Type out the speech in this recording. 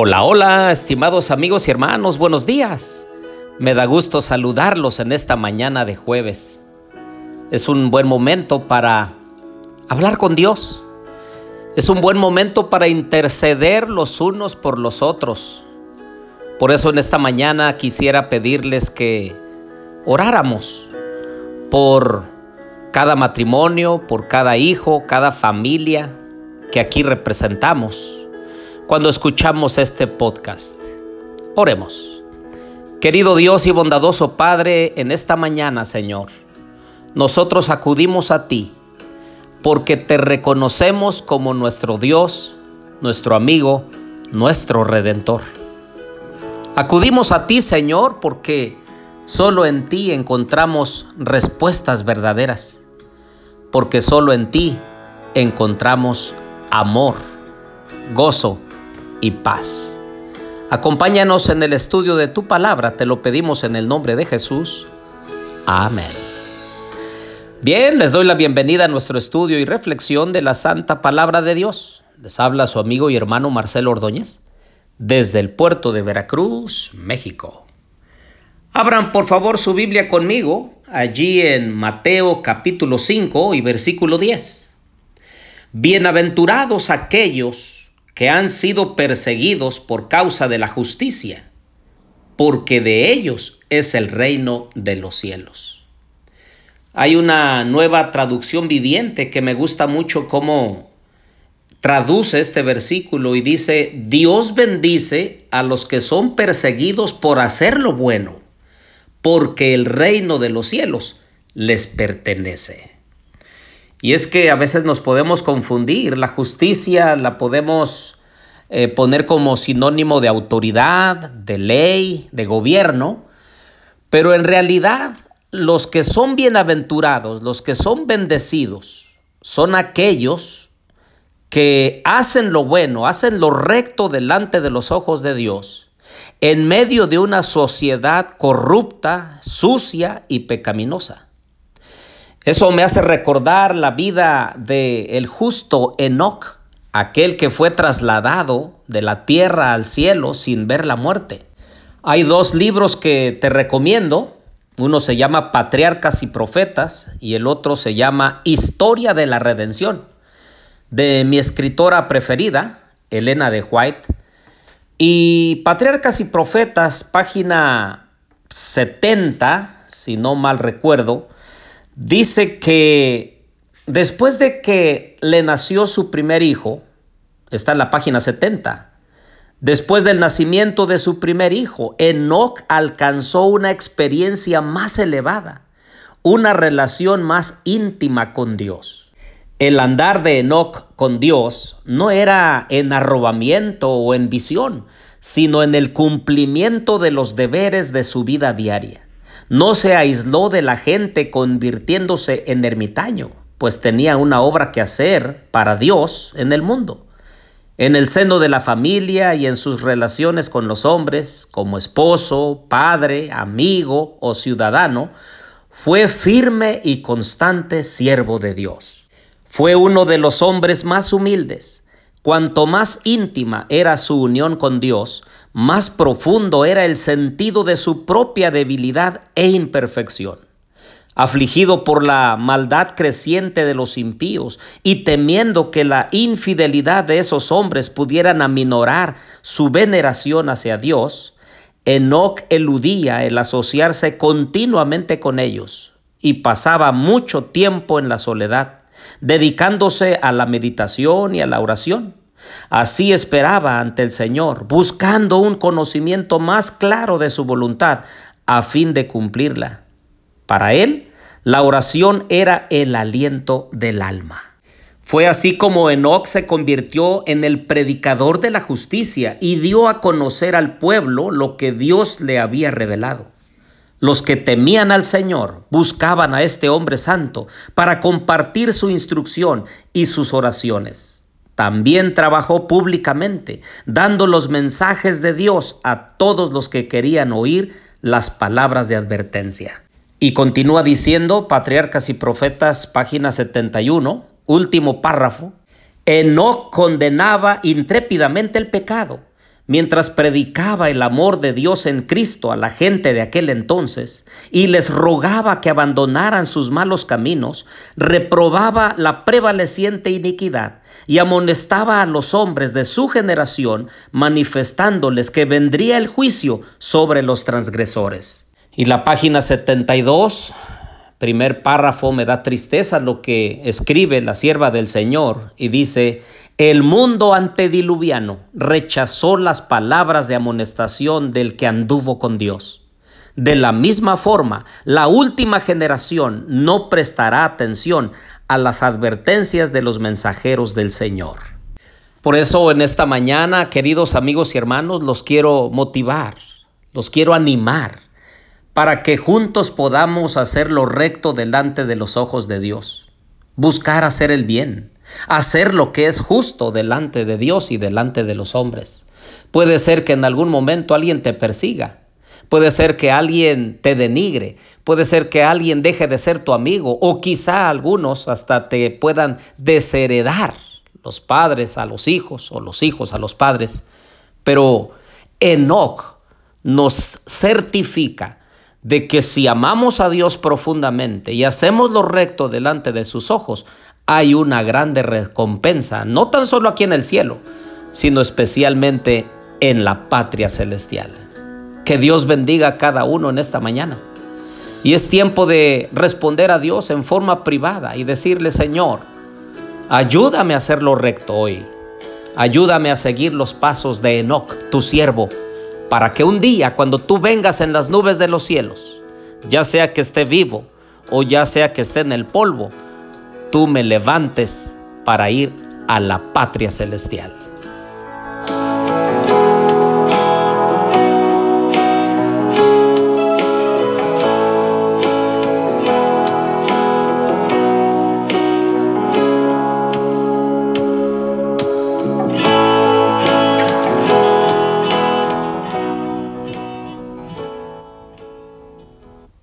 Hola, hola, estimados amigos y hermanos, buenos días. Me da gusto saludarlos en esta mañana de jueves. Es un buen momento para hablar con Dios. Es un buen momento para interceder los unos por los otros. Por eso en esta mañana quisiera pedirles que oráramos por cada matrimonio, por cada hijo, cada familia que aquí representamos cuando escuchamos este podcast. Oremos. Querido Dios y bondadoso Padre, en esta mañana, Señor, nosotros acudimos a ti porque te reconocemos como nuestro Dios, nuestro amigo, nuestro redentor. Acudimos a ti, Señor, porque solo en ti encontramos respuestas verdaderas, porque solo en ti encontramos amor, gozo y paz. Acompáñanos en el estudio de tu palabra, te lo pedimos en el nombre de Jesús. Amén. Bien, les doy la bienvenida a nuestro estudio y reflexión de la Santa Palabra de Dios. Les habla su amigo y hermano Marcelo Ordóñez desde el puerto de Veracruz, México. Abran por favor su Biblia conmigo allí en Mateo capítulo 5 y versículo 10. Bienaventurados aquellos que han sido perseguidos por causa de la justicia, porque de ellos es el reino de los cielos. Hay una nueva traducción viviente que me gusta mucho cómo traduce este versículo y dice, Dios bendice a los que son perseguidos por hacer lo bueno, porque el reino de los cielos les pertenece. Y es que a veces nos podemos confundir, la justicia la podemos eh, poner como sinónimo de autoridad, de ley, de gobierno, pero en realidad los que son bienaventurados, los que son bendecidos, son aquellos que hacen lo bueno, hacen lo recto delante de los ojos de Dios, en medio de una sociedad corrupta, sucia y pecaminosa. Eso me hace recordar la vida del el justo Enoch, aquel que fue trasladado de la tierra al cielo sin ver la muerte. Hay dos libros que te recomiendo. Uno se llama Patriarcas y Profetas y el otro se llama Historia de la Redención, de mi escritora preferida, Elena de White. Y Patriarcas y Profetas, página 70, si no mal recuerdo, Dice que después de que le nació su primer hijo, está en la página 70, después del nacimiento de su primer hijo, Enoch alcanzó una experiencia más elevada, una relación más íntima con Dios. El andar de Enoch con Dios no era en arrobamiento o en visión, sino en el cumplimiento de los deberes de su vida diaria. No se aisló de la gente convirtiéndose en ermitaño, pues tenía una obra que hacer para Dios en el mundo. En el seno de la familia y en sus relaciones con los hombres, como esposo, padre, amigo o ciudadano, fue firme y constante siervo de Dios. Fue uno de los hombres más humildes. Cuanto más íntima era su unión con Dios, más profundo era el sentido de su propia debilidad e imperfección. Afligido por la maldad creciente de los impíos y temiendo que la infidelidad de esos hombres pudieran aminorar su veneración hacia Dios, Enoch eludía el asociarse continuamente con ellos y pasaba mucho tiempo en la soledad, dedicándose a la meditación y a la oración. Así esperaba ante el Señor, buscando un conocimiento más claro de su voluntad a fin de cumplirla. Para él, la oración era el aliento del alma. Fue así como Enoch se convirtió en el predicador de la justicia y dio a conocer al pueblo lo que Dios le había revelado. Los que temían al Señor buscaban a este hombre santo para compartir su instrucción y sus oraciones. También trabajó públicamente, dando los mensajes de Dios a todos los que querían oír las palabras de advertencia. Y continúa diciendo, Patriarcas y Profetas, página 71, último párrafo, Enoch condenaba intrépidamente el pecado, mientras predicaba el amor de Dios en Cristo a la gente de aquel entonces y les rogaba que abandonaran sus malos caminos, reprobaba la prevaleciente iniquidad y amonestaba a los hombres de su generación, manifestándoles que vendría el juicio sobre los transgresores. Y la página 72, primer párrafo, me da tristeza lo que escribe la sierva del Señor y dice, el mundo antediluviano rechazó las palabras de amonestación del que anduvo con Dios. De la misma forma, la última generación no prestará atención a las advertencias de los mensajeros del Señor. Por eso en esta mañana, queridos amigos y hermanos, los quiero motivar, los quiero animar para que juntos podamos hacer lo recto delante de los ojos de Dios, buscar hacer el bien, hacer lo que es justo delante de Dios y delante de los hombres. Puede ser que en algún momento alguien te persiga, puede ser que alguien te denigre, puede ser que alguien deje de ser tu amigo o quizá algunos hasta te puedan desheredar, los padres a los hijos o los hijos a los padres. Pero Enoch nos certifica de que si amamos a Dios profundamente y hacemos lo recto delante de sus ojos, hay una grande recompensa, no tan solo aquí en el cielo, sino especialmente en la patria celestial. Que Dios bendiga a cada uno en esta mañana. Y es tiempo de responder a Dios en forma privada y decirle, Señor, ayúdame a hacer lo recto hoy. Ayúdame a seguir los pasos de Enoch, tu siervo, para que un día cuando tú vengas en las nubes de los cielos, ya sea que esté vivo o ya sea que esté en el polvo, tú me levantes para ir a la patria celestial.